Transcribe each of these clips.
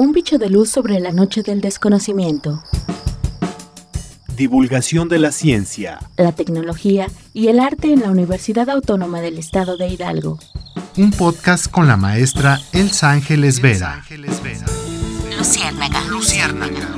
Un bicho de luz sobre la noche del desconocimiento. Divulgación de la ciencia, la tecnología y el arte en la Universidad Autónoma del Estado de Hidalgo. Un podcast con la maestra Elsa Ángeles Vera. Luciérnaga. Luciérnaga.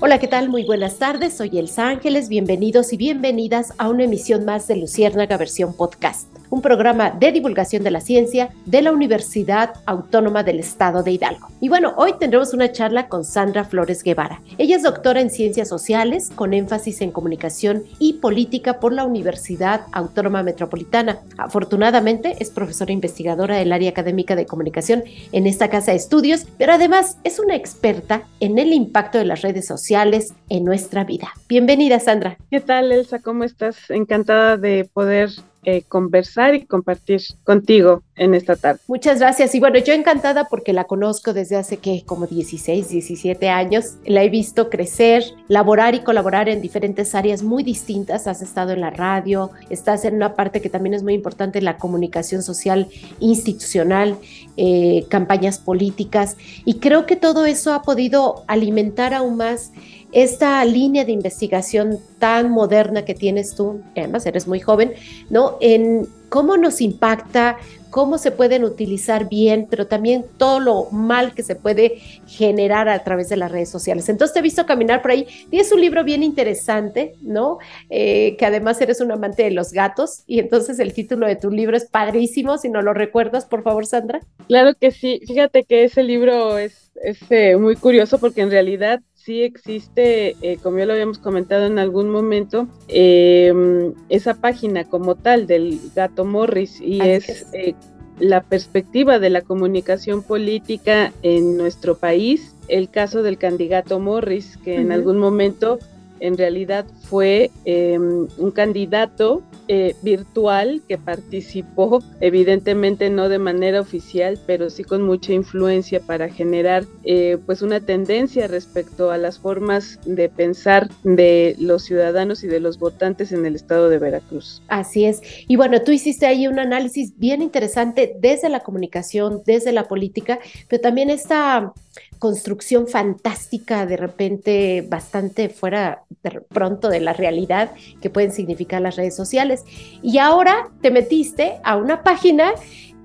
Hola, ¿qué tal? Muy buenas tardes. Soy Elsa Ángeles. Bienvenidos y bienvenidas a una emisión más de Luciérnaga versión podcast un programa de divulgación de la ciencia de la Universidad Autónoma del Estado de Hidalgo. Y bueno, hoy tendremos una charla con Sandra Flores Guevara. Ella es doctora en ciencias sociales con énfasis en comunicación y política por la Universidad Autónoma Metropolitana. Afortunadamente es profesora investigadora del área académica de comunicación en esta casa de estudios, pero además es una experta en el impacto de las redes sociales en nuestra vida. Bienvenida, Sandra. ¿Qué tal, Elsa? ¿Cómo estás? Encantada de poder eh, conversar y compartir contigo en esta tarde. Muchas gracias. Y bueno, yo encantada porque la conozco desde hace que como 16, 17 años. La he visto crecer, laborar y colaborar en diferentes áreas muy distintas. Has estado en la radio, estás en una parte que también es muy importante, la comunicación social institucional, eh, campañas políticas. Y creo que todo eso ha podido alimentar aún más esta línea de investigación tan moderna que tienes tú, además eres muy joven, ¿no? En cómo nos impacta, cómo se pueden utilizar bien, pero también todo lo mal que se puede generar a través de las redes sociales. Entonces te he visto caminar por ahí. Tienes un libro bien interesante, ¿no? Eh, que además eres un amante de los gatos y entonces el título de tu libro es padrísimo. Si no lo recuerdas, por favor, Sandra. Claro que sí. Fíjate que ese libro es, eh, muy curioso porque en realidad sí existe, eh, como ya lo habíamos comentado en algún momento, em, esa página como tal del gato Morris y es, eh, la perspectiva de la comunicación política en nuestro país, el caso del candidato Morris, que en algún momento en realidad fue em, un candidato eh, virtual que participó, evidentemente no de manera oficial, pero sí con mucha influencia para generar eh, pues una tendencia respecto a las formas de pensar de los ciudadanos y de los votantes en el estado de Veracruz. Así es. Y bueno, tú hiciste ahí un análisis bien interesante desde la comunicación, desde la política, pero también esta construcción fantástica, de repente bastante fuera de pronto de la realidad que pueden significar las redes sociales. Y ahora te metiste a una página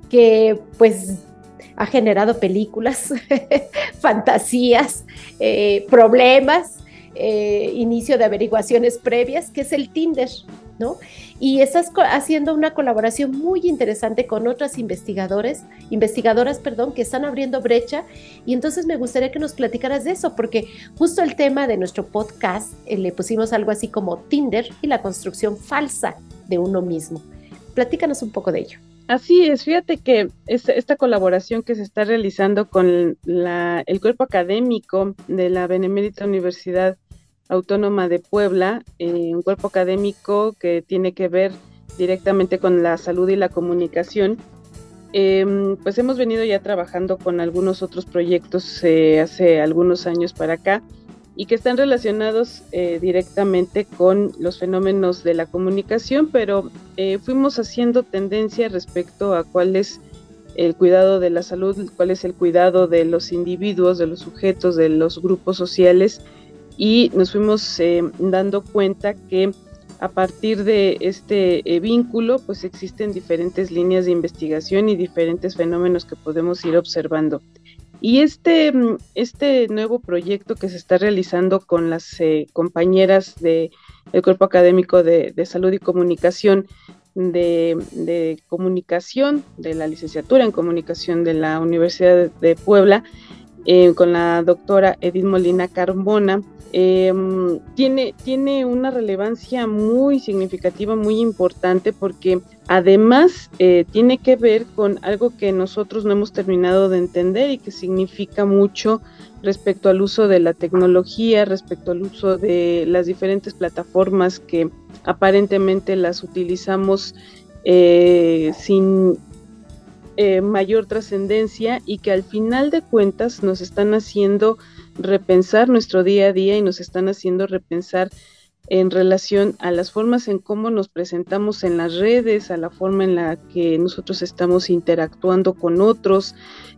que pues ha generado películas, fantasías, eh, problemas, eh, inicio de averiguaciones previas, que es el Tinder, ¿no? Y estás haciendo una colaboración muy interesante con otras investigadores, investigadoras, perdón, que están abriendo brecha. Y entonces me gustaría que nos platicaras de eso, porque justo el tema de nuestro podcast eh, le pusimos algo así como Tinder y la construcción falsa de uno mismo. Platícanos un poco de ello. Así es, fíjate que esta colaboración que se está realizando con el cuerpo académico de la Benemérita Universidad Autónoma de Puebla, eh, un cuerpo académico que tiene que ver directamente con la salud y la comunicación. Em, pues hemos venido ya trabajando con algunos otros proyectos eh, hace algunos años para acá y que están relacionados eh, directamente con los fenómenos de la comunicación, pero fuimos haciendo tendencia respecto a cuál es el cuidado de la salud, cuál es el cuidado de los individuos, de los sujetos, de los grupos sociales y nos fuimos eh, dando cuenta que a partir de este eh, vínculo pues existen diferentes líneas de investigación y diferentes fenómenos que podemos ir observando. Y este, mm, este nuevo proyecto que se está realizando con las eh, compañeras del Cuerpo Académico de, Salud y Comunicación, de, Comunicación, de la licenciatura en Comunicación de la Universidad de Puebla, con la doctora Edith Molina Carbona, Em, tiene, tiene una relevancia muy significativa, muy importante, porque además eh, tiene que ver con algo que nosotros no hemos terminado de entender y que significa mucho respecto al uso de la tecnología, respecto al uso de las diferentes plataformas que aparentemente las utilizamos eh, sin eh, mayor trascendencia y que al final de cuentas nos están haciendo repensar nuestro día a día y nos están haciendo repensar en relación a las formas en cómo nos presentamos en las redes, a la forma en la que nosotros estamos interactuando con otros,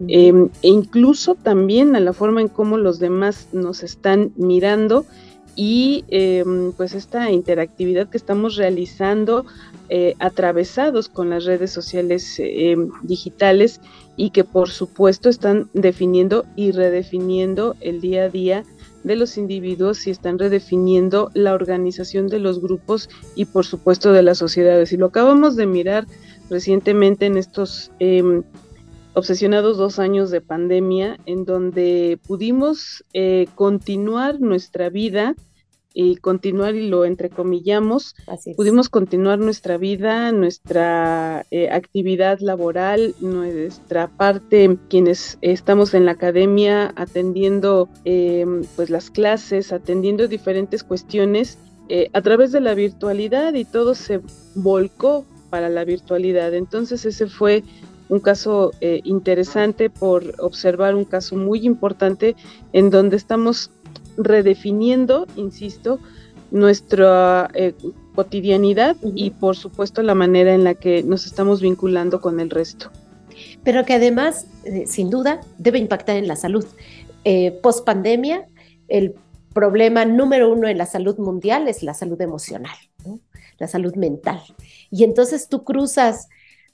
em, e incluso también a la forma en cómo los demás nos están mirando y em, pues esta interactividad que estamos realizando eh, atravesados con las redes sociales em, digitales y que por supuesto están definiendo y redefiniendo el día a día de los individuos y están redefiniendo la organización de los grupos y por supuesto de las sociedades. Y lo acabamos de mirar recientemente en estos em, obsesionados dos años de pandemia, en donde pudimos eh, continuar nuestra vida y continuar y lo entrecomillamos, pudimos continuar nuestra vida, nuestra eh, actividad laboral, nuestra parte, quienes estamos en la academia atendiendo em, pues las clases, atendiendo diferentes cuestiones eh, a través de la virtualidad y todo se volcó para la virtualidad. Entonces ese fue un caso eh, interesante por observar un caso muy importante en donde estamos redefiniendo, insisto, nuestra eh, cotidianidad y por supuesto la manera en la que nos estamos vinculando con el resto. Pero que además, eh, sin duda, debe impactar en la salud. Post pandemia, el problema número uno en la salud mundial es la salud emocional, la salud mental. Y entonces tú cruzas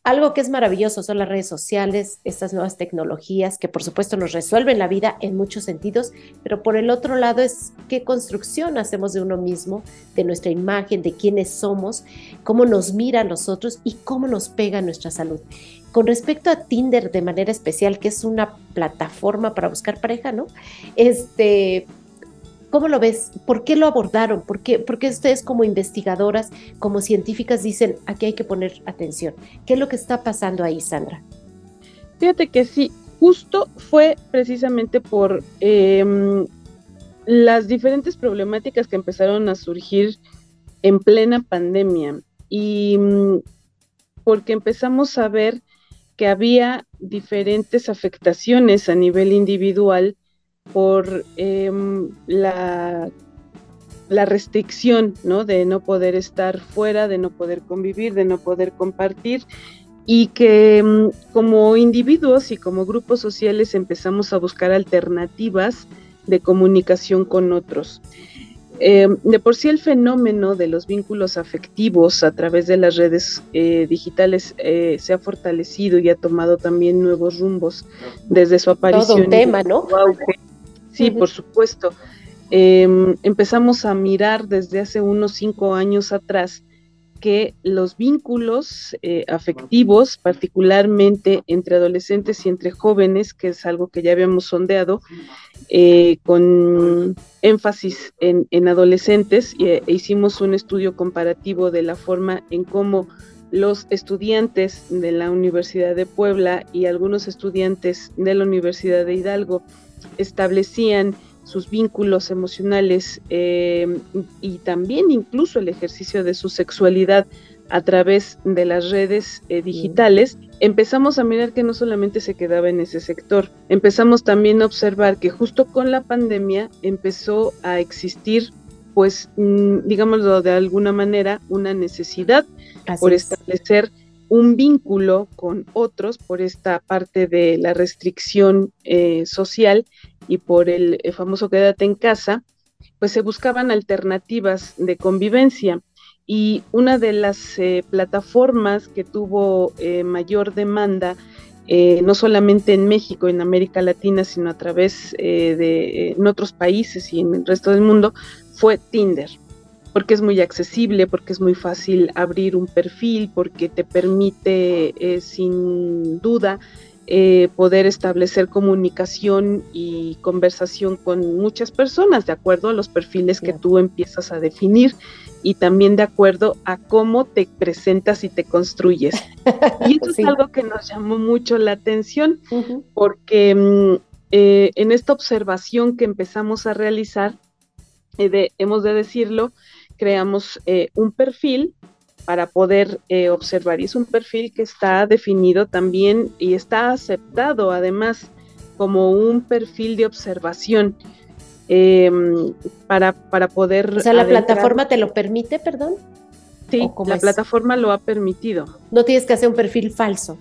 algo que es maravilloso son las redes sociales, estas nuevas tecnologías que por supuesto nos resuelven la vida en muchos sentidos, pero por el otro lado es qué construcción hacemos de uno mismo, de nuestra imagen, de quiénes somos, cómo nos mira a nosotros y cómo nos pega nuestra salud. Con respecto a Tinder de manera especial, que es una plataforma para buscar pareja, ¿no? Este, ¿Cómo lo ves? ¿Por qué lo abordaron? ¿Por qué, ustedes como investigadoras, como científicas dicen, aquí hay que poner atención? ¿Qué es lo que está pasando ahí, Sandra? Fíjate que sí, justo fue precisamente por em, las diferentes problemáticas que empezaron a surgir en plena pandemia y mm, porque empezamos a ver que había diferentes afectaciones a nivel individual por em, la, la, restricción, ¿no? De no poder estar fuera, de no poder convivir, de no poder compartir y que em, como individuos y como grupos sociales empezamos a buscar alternativas de comunicación con otros. Em, de por sí el fenómeno de los vínculos afectivos a través de las redes eh, digitales eh, se ha fortalecido y ha tomado también nuevos rumbos desde su aparición. Todo un tema, ¿no? Sí, por supuesto. Em, empezamos a mirar desde hace unos cinco años atrás que los vínculos eh, afectivos, particularmente entre adolescentes y entre jóvenes, que es algo que ya habíamos sondeado, eh, con énfasis en, adolescentes, e hicimos un estudio comparativo de la forma en cómo los estudiantes de la Universidad de Puebla y algunos estudiantes de la Universidad de Hidalgo establecían sus vínculos emocionales eh, y también incluso el ejercicio de su sexualidad a través de las redes eh, digitales, empezamos a mirar que no solamente se quedaba en ese sector, empezamos también a observar que justo con la pandemia empezó a existir, pues, mm, digámoslo de alguna manera, una necesidad por establecer un vínculo con otros por esta parte de la restricción eh, social y por el, famoso quédate en casa, pues se buscaban alternativas de convivencia. Y una de las eh, plataformas que tuvo eh, mayor demanda, no solamente en México, en América Latina, sino a través de en otros países y en el resto del mundo, fue Tinder porque es muy accesible, porque es muy fácil abrir un perfil, porque te permite eh, sin duda eh, poder establecer comunicación y conversación con muchas personas de acuerdo a los perfiles que tú empiezas a definir y también de acuerdo a cómo te presentas y te construyes. Y eso es algo que nos llamó mucho la atención porque mm, eh, en esta observación que empezamos a realizar, hemos de decirlo, creamos eh, un perfil para poder eh, observar. Y es un perfil que está definido también y está aceptado además como un perfil de observación. em, para, para poder... O sea, ¿la plataforma te lo permite, perdón? Sí, la plataforma lo ha permitido. No tienes que hacer un perfil falso.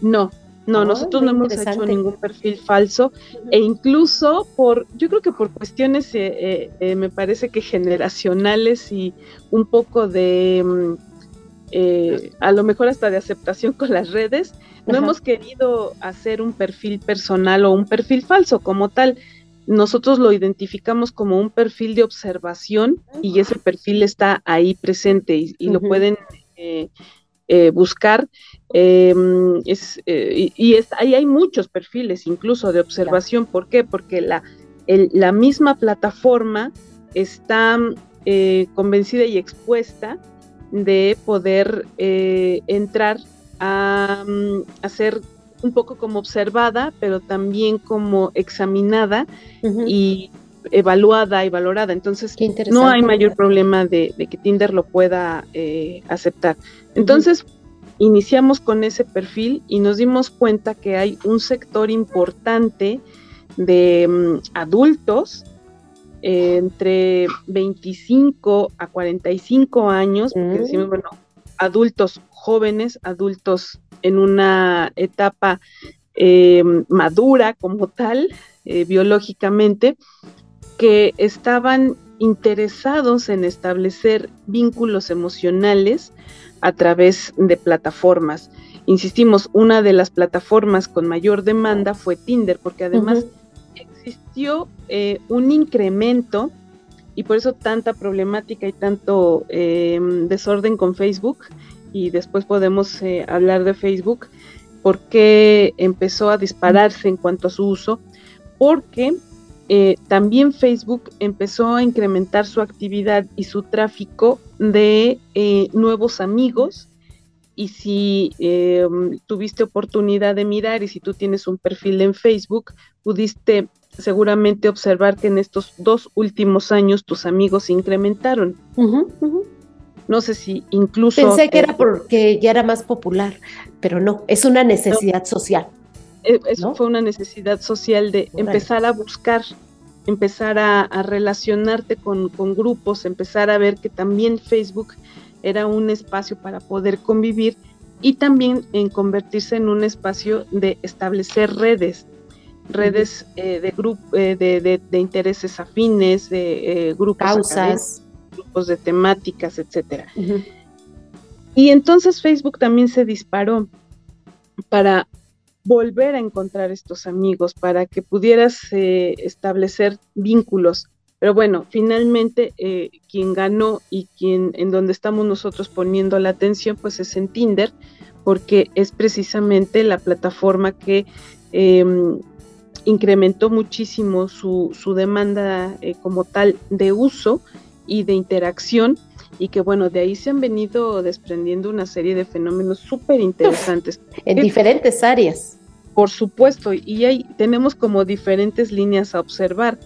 No, no, nosotros no hemos hecho ningún perfil falso e incluso por, yo creo que por cuestiones, eh, eh, eh, me parece que generacionales y un poco de, mm, a lo mejor hasta de aceptación con las redes, no hemos querido hacer un perfil personal o un perfil falso como tal. Nosotros lo identificamos como un perfil de observación y ese perfil está ahí presente y, lo pueden eh, buscar. Em, es, eh, y, ahí hay muchos perfiles incluso de observación. ¿Por qué? Porque la, la misma plataforma está eh, convencida y expuesta de poder entrar a, hacer ser un poco como observada, pero también como examinada y evaluada y valorada. Entonces, no hay mayor problema de, que Tinder lo pueda aceptar. Entonces, iniciamos con ese perfil y nos dimos cuenta que hay un sector importante de mm, adultos eh, entre 25 a 45 años, porque decimos, mm. bueno, adultos jóvenes, adultos en una etapa eh, madura como tal, eh, biológicamente, que estaban interesados en establecer vínculos emocionales a través de plataformas. Insistimos, una de las plataformas con mayor demanda fue Tinder, porque además existió eh, un incremento y por eso tanta problemática y tanto em, desorden con Facebook, y después podemos eh, hablar de Facebook, porque empezó a dispararse en cuanto a su uso, porque eh, también Facebook empezó a incrementar su actividad y su tráfico de eh, nuevos amigos. Y si em, tuviste oportunidad de mirar y si tú tienes un perfil en Facebook, pudiste seguramente observar que en estos dos últimos años tus amigos se incrementaron. No sé si incluso... Pensé que era porque ya era más popular, pero no, es una necesidad social. E, eso fue una necesidad social de empezar a buscar, empezar a, relacionarte con, grupos, empezar a ver que también Facebook era un espacio para poder convivir y también en convertirse en un espacio de establecer redes, redes eh, de, eh, de, intereses afines, de eh, grupos, causas, grupos de temáticas, etcétera. Y entonces Facebook también se disparó para volver a encontrar estos amigos, para que pudieras eh, establecer vínculos. Pero bueno, finalmente eh, quien ganó y quien en donde estamos nosotros poniendo la atención, pues es en Tinder, porque es precisamente la plataforma que em, incrementó muchísimo su, su demanda eh, como tal de uso y de interacción y que bueno, de ahí se han venido desprendiendo una serie de fenómenos súper interesantes. en diferentes áreas. Por supuesto, y ahí tenemos como diferentes líneas a observar.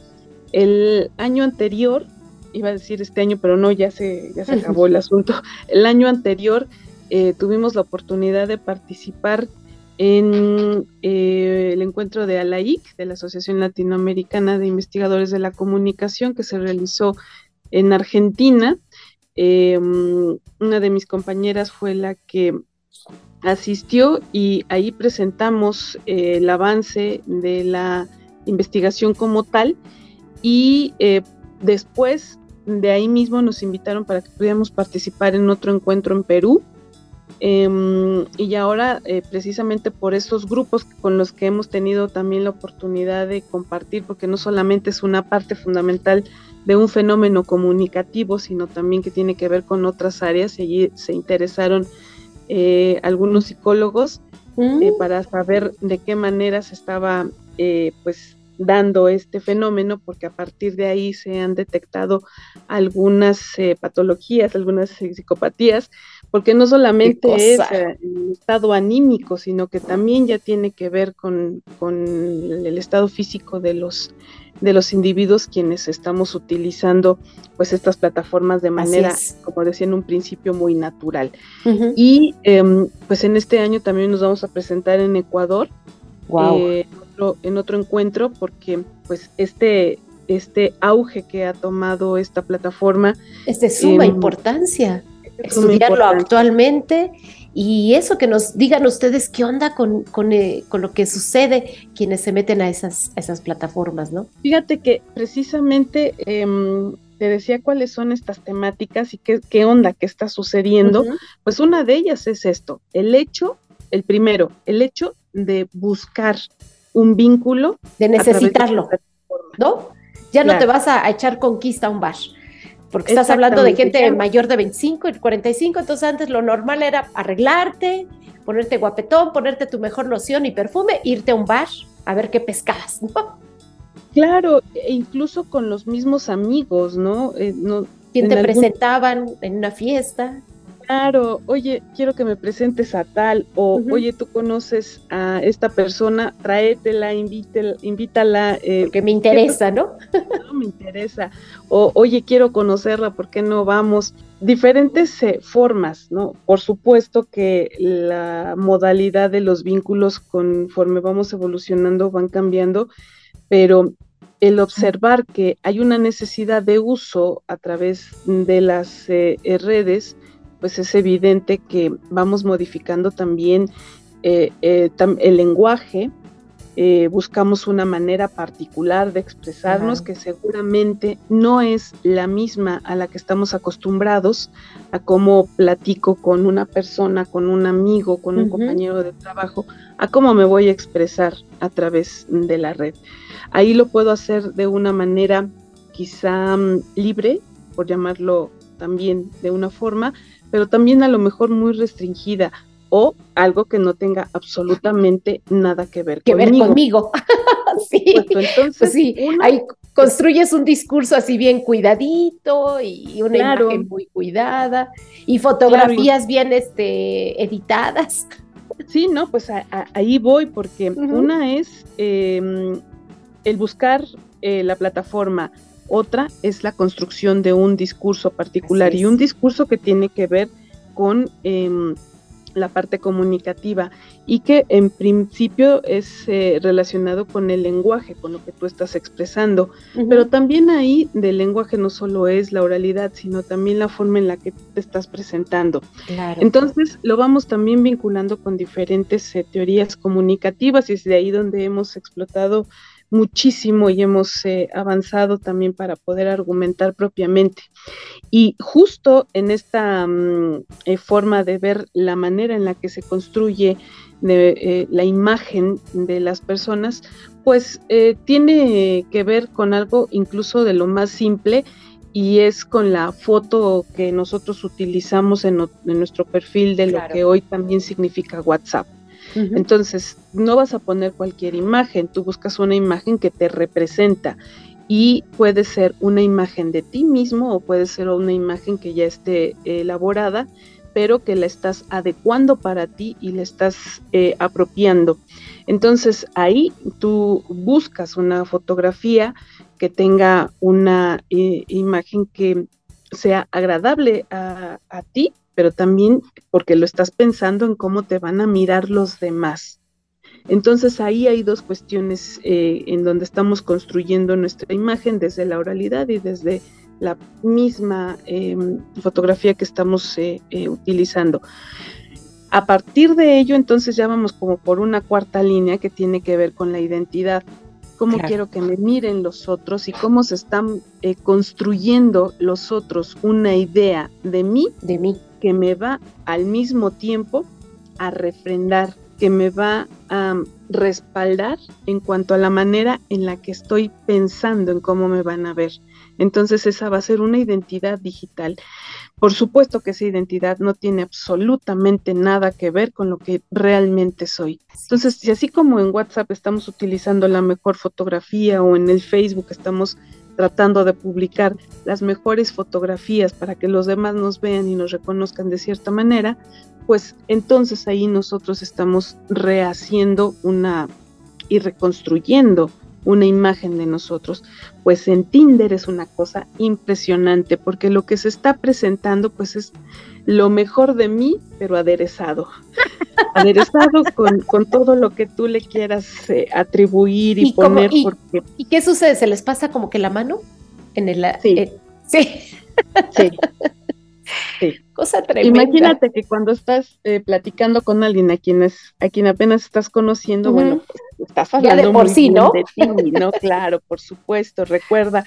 El año anterior, iba a decir este año, pero no, ya se, ya se acabó el asunto. El año anterior eh, tuvimos la oportunidad de participar en eh, el encuentro de ALAIC, de la Asociación Latinoamericana de Investigadores de la Comunicación, que se realizó en Argentina. Eh, una de mis compañeras fue la que asistió y ahí presentamos eh, el avance de la investigación como tal y eh, después de ahí mismo nos invitaron para que pudiéramos participar en otro encuentro en Perú. Em, y ahora eh, precisamente por estos grupos con los que hemos tenido también la oportunidad de compartir porque no solamente es una parte fundamental de un fenómeno comunicativo sino también que tiene que ver con otras áreas y allí se interesaron eh, algunos psicólogos eh, mm. para saber de qué manera se estaba eh, pues dando este fenómeno, porque a partir de ahí se han detectado algunas patologías, algunas psicopatías, porque no solamente es el estado anímico, sino que también ya tiene que ver con, con el estado físico de los de los individuos quienes estamos utilizando pues estas plataformas de manera, como decía en un principio, muy natural. Y em, pues en este año también nos vamos a presentar en Ecuador, eh, en, otro, encuentro, porque pues este este auge que ha tomado esta plataforma. Es de suma importancia estudiarlo actualmente y eso que nos digan ustedes qué onda con, con, eh, con, lo que sucede quienes se meten a esas, esas plataformas, ¿no? Fíjate que precisamente em, te decía cuáles son estas temáticas y qué, qué onda, qué está sucediendo. Pues una de ellas es esto, el hecho, el primero, el hecho de buscar un vínculo. De necesitarlo, ¿no? Ya no te vas a, echar conquista a un bar porque estás hablando de gente mayor de 25 y 45, entonces antes lo normal era arreglarte, ponerte guapetón, ponerte tu mejor loción y perfume, irte a un bar a ver qué pescabas, ¿no? Claro, e incluso con los mismos amigos, ¿no? Eh, no ¿Quién te presentaban en una fiesta? Claro, oye, quiero que me presentes a tal, o oye, tú conoces a esta persona, tráetela, invítela, invítala. Eh, Porque me interesa, ¿no? no me interesa. O oye, quiero conocerla, ¿por qué no vamos? Diferentes eh, formas, ¿no? Por supuesto que la modalidad de los vínculos conforme vamos evolucionando van cambiando, pero el observar que hay una necesidad de uso a través de las eh, redes, pues es evidente que vamos modificando también eh, eh, el lenguaje, eh, buscamos una manera particular de expresarnos que seguramente no es la misma a la que estamos acostumbrados, a cómo platico con una persona, con un amigo, con un compañero de trabajo, a cómo me voy a expresar a través de la red. Ahí lo puedo hacer de una manera quizá mm, libre, por llamarlo también de una forma, pero también a lo mejor muy restringida o algo que no tenga absolutamente nada que ver que conmigo. ver conmigo. sí. entonces, pues sí, ahí construyes un discurso así bien cuidadito y una imagen muy cuidada y fotografías bien este, editadas. Sí, no, pues ahí voy porque una es em, el buscar eh, la plataforma otra es la construcción de un discurso particular y un discurso que tiene que ver con em, la parte comunicativa y que en principio es eh, relacionado con el lenguaje, con lo que tú estás expresando. Pero también ahí del lenguaje no solo es la oralidad, sino también la forma en la que te estás presentando. Entonces lo vamos también vinculando con diferentes eh, teorías comunicativas y es de ahí donde hemos explotado muchísimo y hemos eh, avanzado también para poder argumentar propiamente. Y justo en esta mm, eh, forma de ver la manera en la que se construye eh, la imagen de las personas, pues tiene que ver con algo incluso de lo más simple y es con la foto que nosotros utilizamos en, nuestro perfil de lo que hoy también significa WhatsApp. Entonces, no vas a poner cualquier imagen, tú buscas una imagen que te representa y puede ser una imagen de ti mismo o puede ser una imagen que ya esté elaborada, pero que la estás adecuando para ti y la estás eh, apropiando. Entonces ahí tú buscas una fotografía que tenga una eh, imagen que sea agradable a, a ti pero también porque lo estás pensando en cómo te van a mirar los demás. Entonces ahí hay dos cuestiones eh, en donde estamos construyendo nuestra imagen desde la oralidad y desde la misma em, fotografía que estamos eh, eh, utilizando. A partir de ello, entonces ya vamos como por una cuarta línea que tiene que ver con la identidad. Cómo quiero que me miren los otros y cómo se están construyendo los otros una idea de mí, de mí, que me va al mismo tiempo a refrendar, que me va a respaldar en cuanto a la manera en la que estoy pensando en cómo me van a ver. Entonces esa va a ser una identidad digital. Por supuesto que esa identidad no tiene absolutamente nada que ver con lo que realmente soy. Entonces, si así como en WhatsApp estamos utilizando la mejor fotografía o en el Facebook estamos tratando de publicar las mejores fotografías para que los demás nos vean y nos reconozcan de cierta manera, pues entonces ahí nosotros estamos rehaciendo una y reconstruyendo una imagen de nosotros. Pues en Tinder es una cosa impresionante porque lo que se está presentando pues es lo mejor de mí, pero aderezado. aderezado con, todo lo que tú le quieras eh, atribuir y, poner. y, y, qué sucede? ¿Se les pasa como que la mano? En el, sí. Eh, sí. sí. Sí. Cosa tremenda. Imagínate que cuando estás eh, platicando con alguien a quien, a quien apenas estás conociendo, bueno, pues, estás hablando de por sí, ¿no? de ti, ¿no? Claro, por supuesto. Recuerda,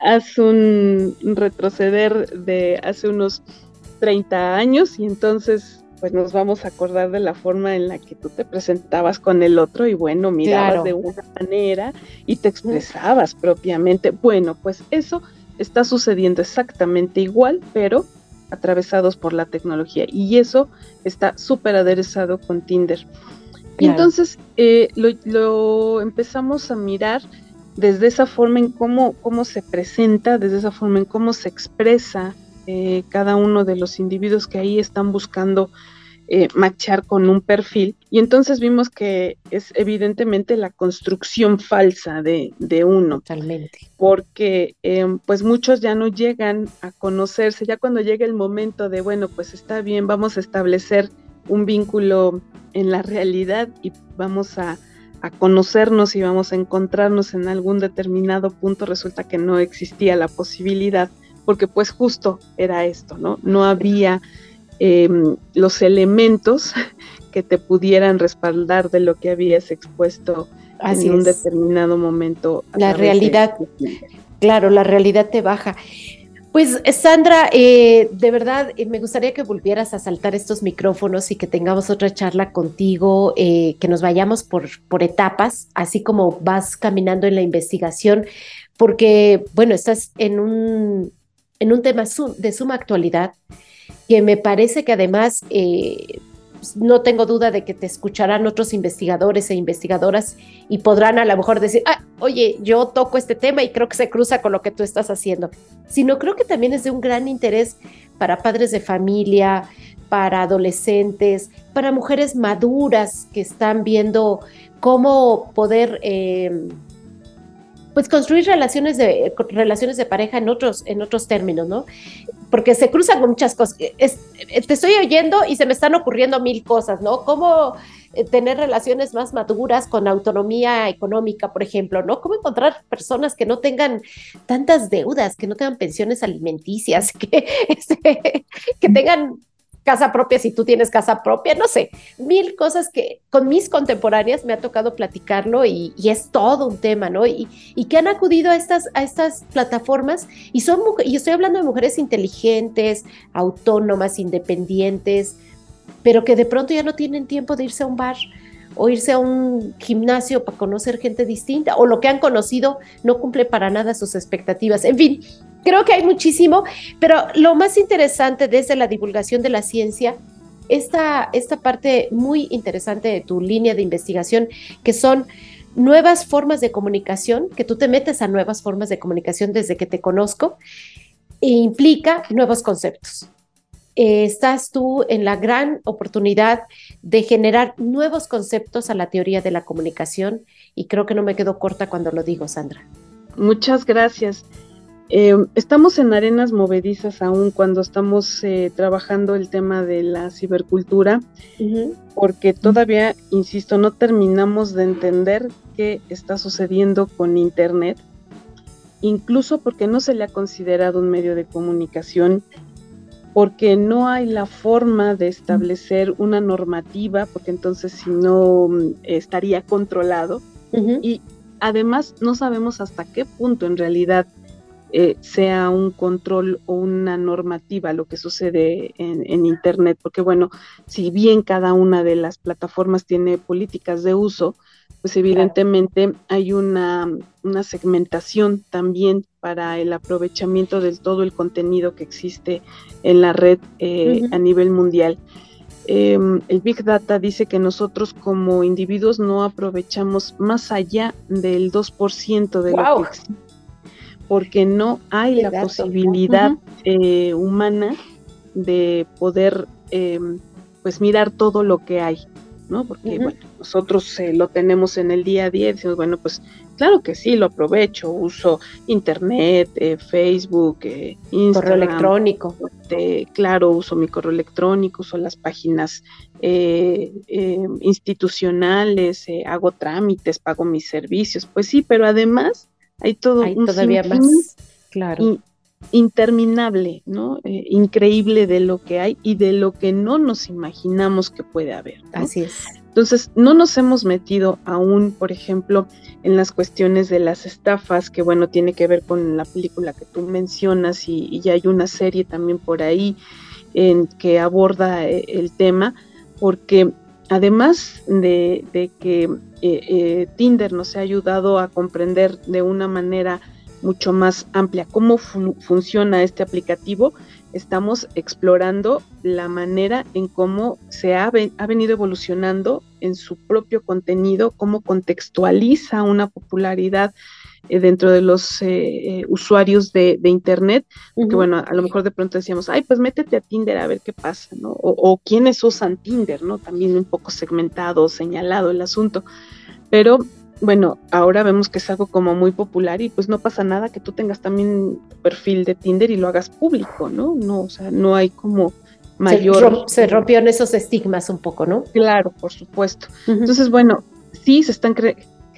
haz un retroceder de hace unos 30 años y entonces pues nos vamos a acordar de la forma en la que tú te presentabas con el otro y bueno, mirabas de una manera y te expresabas propiamente. Bueno, pues eso está sucediendo exactamente igual, pero atravesados por la tecnología y eso está súper aderezado con Tinder. Y entonces eh, lo, empezamos a mirar desde esa forma en cómo, cómo se presenta, desde esa forma en cómo se expresa eh, cada uno de los individuos que ahí están buscando eh, machar con un perfil. Y entonces vimos que es evidentemente la construcción falsa de, uno. Totalmente. Porque em, pues muchos ya no llegan a conocerse, ya cuando llega el momento de, bueno, pues está bien, vamos a establecer un vínculo en la realidad y vamos a, a conocernos y vamos a encontrarnos en algún determinado punto, resulta que no existía la posibilidad porque pues justo era esto, ¿no? No había em, los elementos que te pudieran respaldar de lo que habías expuesto en un determinado momento. La realidad, claro, la realidad te baja. Pues Sandra, eh, de verdad eh, me gustaría que volvieras a saltar estos micrófonos y que tengamos otra charla contigo, eh, que nos vayamos por, por etapas, así como vas caminando en la investigación, porque, bueno, estás en un, en un tema de suma actualidad, que me parece que además eh, pues, no tengo duda de que te escucharán otros investigadores e investigadoras y podrán a lo mejor decir, ah, oye, yo toco este tema y creo que se cruza con lo que tú estás haciendo, sino creo que también es de un gran interés para padres de familia, para adolescentes, para mujeres maduras que están viendo cómo poder... Eh, pues construir relaciones de, relaciones de pareja en otros, en otros términos, ¿no? Porque se cruzan con muchas cosas. te estoy oyendo y se me están ocurriendo mil cosas, ¿no? Cómo eh, tener relaciones más maduras con autonomía económica, por ejemplo, ¿no? Cómo encontrar personas que no tengan tantas deudas, que no tengan pensiones alimenticias, que, este, que tengan casa propia si tú tienes casa propia, no sé, mil cosas que con mis contemporáneas me ha tocado platicarlo y, es todo un tema, ¿no? Y, que han acudido a estas, a estas plataformas y son, y estoy hablando de mujeres inteligentes, autónomas, independientes, pero que de pronto ya no tienen tiempo de irse a un bar o irse a un gimnasio para conocer gente distinta, o lo que han conocido no cumple para nada sus expectativas. En fin, creo que hay muchísimo, pero lo más interesante desde la divulgación de la ciencia, esta, esta parte muy interesante de tu línea de investigación, que son nuevas formas de comunicación, que tú te metes a nuevas formas de comunicación desde que te conozco, e implica nuevos conceptos. Eh, estás tú en la gran oportunidad de generar nuevos conceptos a la teoría de la comunicación y creo que no me quedo corta cuando lo digo, Sandra. Muchas gracias. Eh, estamos en arenas movedizas aún cuando estamos eh, trabajando el tema de la cibercultura, porque todavía, insisto, no terminamos de entender qué está sucediendo con Internet, incluso porque no se le ha considerado un medio de comunicación porque no hay la forma de establecer una normativa, porque entonces si no mm, estaría controlado. Y además no sabemos hasta qué punto en realidad eh, sea un control o una normativa lo que sucede en, Internet, porque bueno, si bien cada una de las plataformas tiene políticas de uso, pues evidentemente hay una, segmentación también para el aprovechamiento del todo el contenido que existe en la red eh, a nivel mundial. Em, el Big Data dice que nosotros como individuos no aprovechamos más allá del 2% de lo que existe, porque no hay la posibilidad eh, humana de poder em, pues mirar todo lo que hay. ¿no? Porque, bueno, nosotros eh, lo tenemos en el día a día y decimos, bueno, pues claro que sí, lo aprovecho, uso internet, eh, Facebook, eh, Instagram. Correo electrónico. Este, claro, uso mi correo electrónico, uso las páginas institucionales, hago trámites, pago mis servicios, pues sí, pero además hay todo hay todavía más, claro interminable, ¿no? Eh, increíble de lo que hay y de lo que no nos imaginamos que puede haber. Así es. Entonces, no nos hemos metido aún, por ejemplo, en las cuestiones de las estafas, que bueno, tiene que ver con la película que tú mencionas y, ya hay una serie también por ahí en que aborda eh, el tema, porque además de, que eh, Tinder nos ha ayudado a comprender de una manera mucho más amplia cómo funciona este aplicativo, estamos explorando la manera en cómo se ha, ha, venido evolucionando en su propio contenido, cómo contextualiza una popularidad eh, dentro de los eh, eh, usuarios de, Internet, que bueno, a lo mejor de pronto decíamos, ay, pues métete a Tinder a ver qué pasa, ¿no? O, o quiénes usan Tinder, ¿no? También un poco segmentado, señalado el asunto. Pero bueno, ahora vemos que es algo como muy popular y pues no pasa nada que tú tengas también tu perfil de Tinder y lo hagas público, ¿no? No, o sea, no hay como mayor... Se, rompieron esos estigmas un poco, ¿no? Claro, por supuesto. Entonces, bueno, sí se están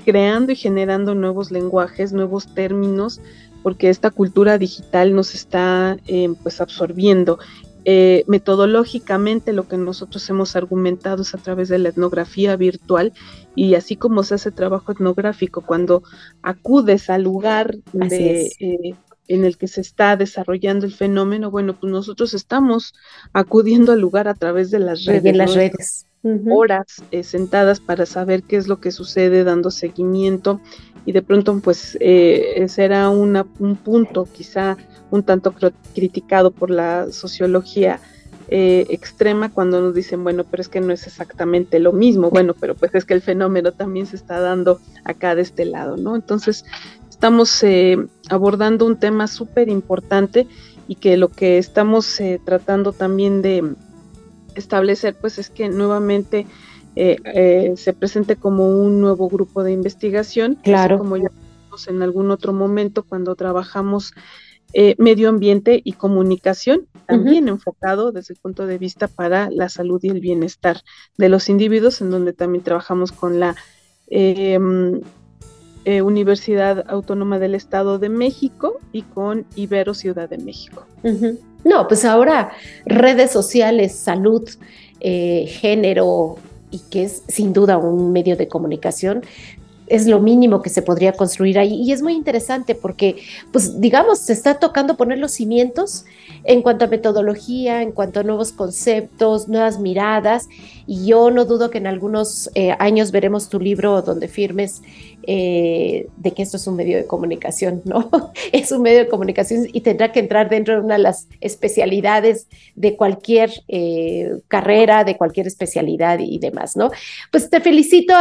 creando y generando nuevos lenguajes, nuevos términos, porque esta cultura digital nos está eh, pues absorbiendo eh, metodológicamente lo que nosotros hemos argumentado es a través de la etnografía virtual y así como se hace trabajo etnográfico cuando acudes al lugar de, eh, en el que se está desarrollando el fenómeno, bueno, pues nosotros estamos acudiendo al lugar a través de las redes. De las redes. Horas eh, sentadas para saber qué es lo que sucede, dando seguimiento y de pronto pues eh, será una, un punto quizá un tanto criticado por la sociología eh, extrema cuando nos dicen, bueno, pero es que no es exactamente lo mismo, bueno, pero pues es que el fenómeno también se está dando acá de este lado, ¿no? Entonces, estamos eh, abordando un tema súper importante y que lo que estamos tratando también de establecer, pues es que nuevamente eh, eh, se presente como un nuevo grupo de investigación. Claro. Como ya vimos en algún otro momento cuando trabajamos eh, medio ambiente y comunicación, también enfocado desde el punto de vista para la salud y el bienestar de los individuos, en donde también trabajamos con la em, Universidad Autónoma del Estado de México y con Ibero Ciudad de México. No, pues ahora redes sociales, salud, género, y que es sin duda un medio de comunicación, es lo mínimo que se podría construir ahí. Y es muy interesante porque, pues, digamos, se está tocando poner los cimientos en cuanto a metodología, en cuanto a nuevos conceptos, nuevas miradas. Y yo no dudo que en algunos eh, años veremos tu libro donde firmes eh, de que esto es un medio de comunicación, ¿no? es un medio de comunicación y tendrá que entrar dentro de una de las especialidades de cualquier eh, carrera, de cualquier especialidad y demás, ¿no? Pues te felicito,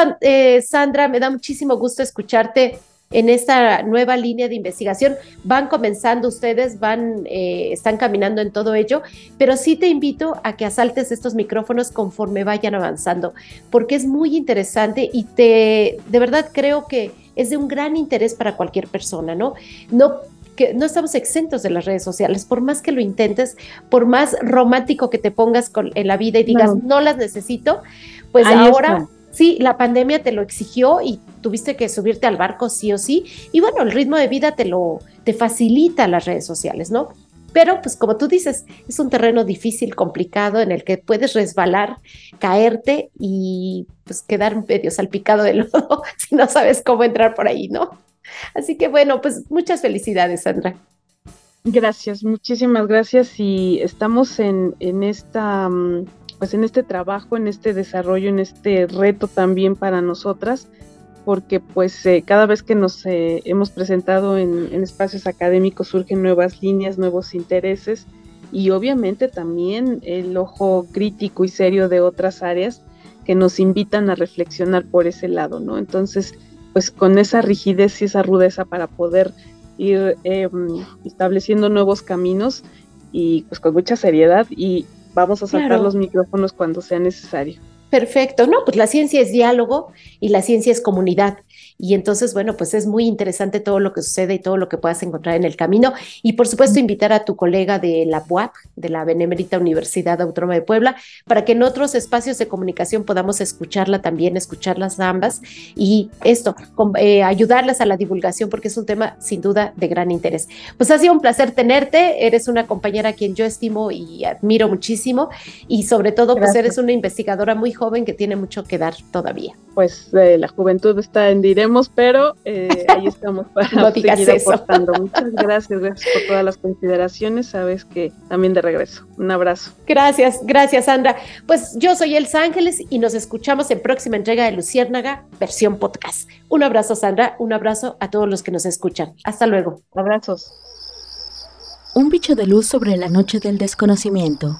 Sandra, me da muchísimo gusto escucharte en esta nueva línea de investigación. Van comenzando ustedes, van, eh, están caminando en todo ello, pero sí te invito a que asaltes estos micrófonos conforme vayan avanzando, porque es muy interesante y te, de verdad creo que es de un gran interés para cualquier persona, ¿no? No que no estamos exentos de las redes sociales, por más que lo intentes, por más romántico que te pongas con, en la vida y digas, no, las necesito, pues ahora sí, la pandemia te lo exigió y tuviste que subirte al barco sí o sí. Y bueno, el ritmo de vida te lo te facilita las redes sociales, ¿no? Pero pues como tú dices, es un terreno difícil, complicado, en el que puedes resbalar, caerte y pues quedar medio salpicado de lodo si no sabes cómo entrar por ahí, ¿no? Así que bueno, pues muchas felicidades, Sandra. Gracias, muchísimas gracias y estamos en, en esta mm, pues en este trabajo, en este desarrollo, en este reto también para nosotras, porque pues eh, cada vez que nos eh, hemos presentado en, espacios académicos surgen nuevas líneas, nuevos intereses y obviamente también el ojo crítico y serio de otras áreas que nos invitan a reflexionar por ese lado, ¿no? Entonces, pues con esa rigidez y esa rudeza para poder ir em, estableciendo nuevos caminos y pues con mucha seriedad y, vamos a sacar los micrófonos cuando sea necesario. Perfecto, no, pues la ciencia es diálogo y la ciencia es comunidad. Y entonces, bueno, pues es muy interesante todo lo que sucede y todo lo que puedas encontrar en el camino. Y por supuesto, invitar a tu colega de la UAP, de la Benemérita Universidad Autónoma de Puebla, para que en otros espacios de comunicación podamos escucharla también, escucharlas ambas y esto, eh, ayudarlas a la divulgación, porque es un tema sin duda de gran interés. Pues ha sido un placer tenerte, eres una compañera a quien yo estimo y admiro muchísimo y sobre todo, pues eres una investigadora muy joven que tiene mucho que dar todavía. Pues eh, la juventud está en directo pero eh, ahí estamos para seguir aportando. Muchas gracias, gracias por todas las consideraciones. Sabes que también de regreso. Un abrazo. Gracias, gracias, Sandra. Pues yo soy Elsa Ángeles y nos escuchamos en próxima entrega de Luciérnaga, versión podcast. Un abrazo, Sandra. Un abrazo a todos los que nos escuchan. Hasta luego. Abrazos. Un bicho de luz sobre la noche del desconocimiento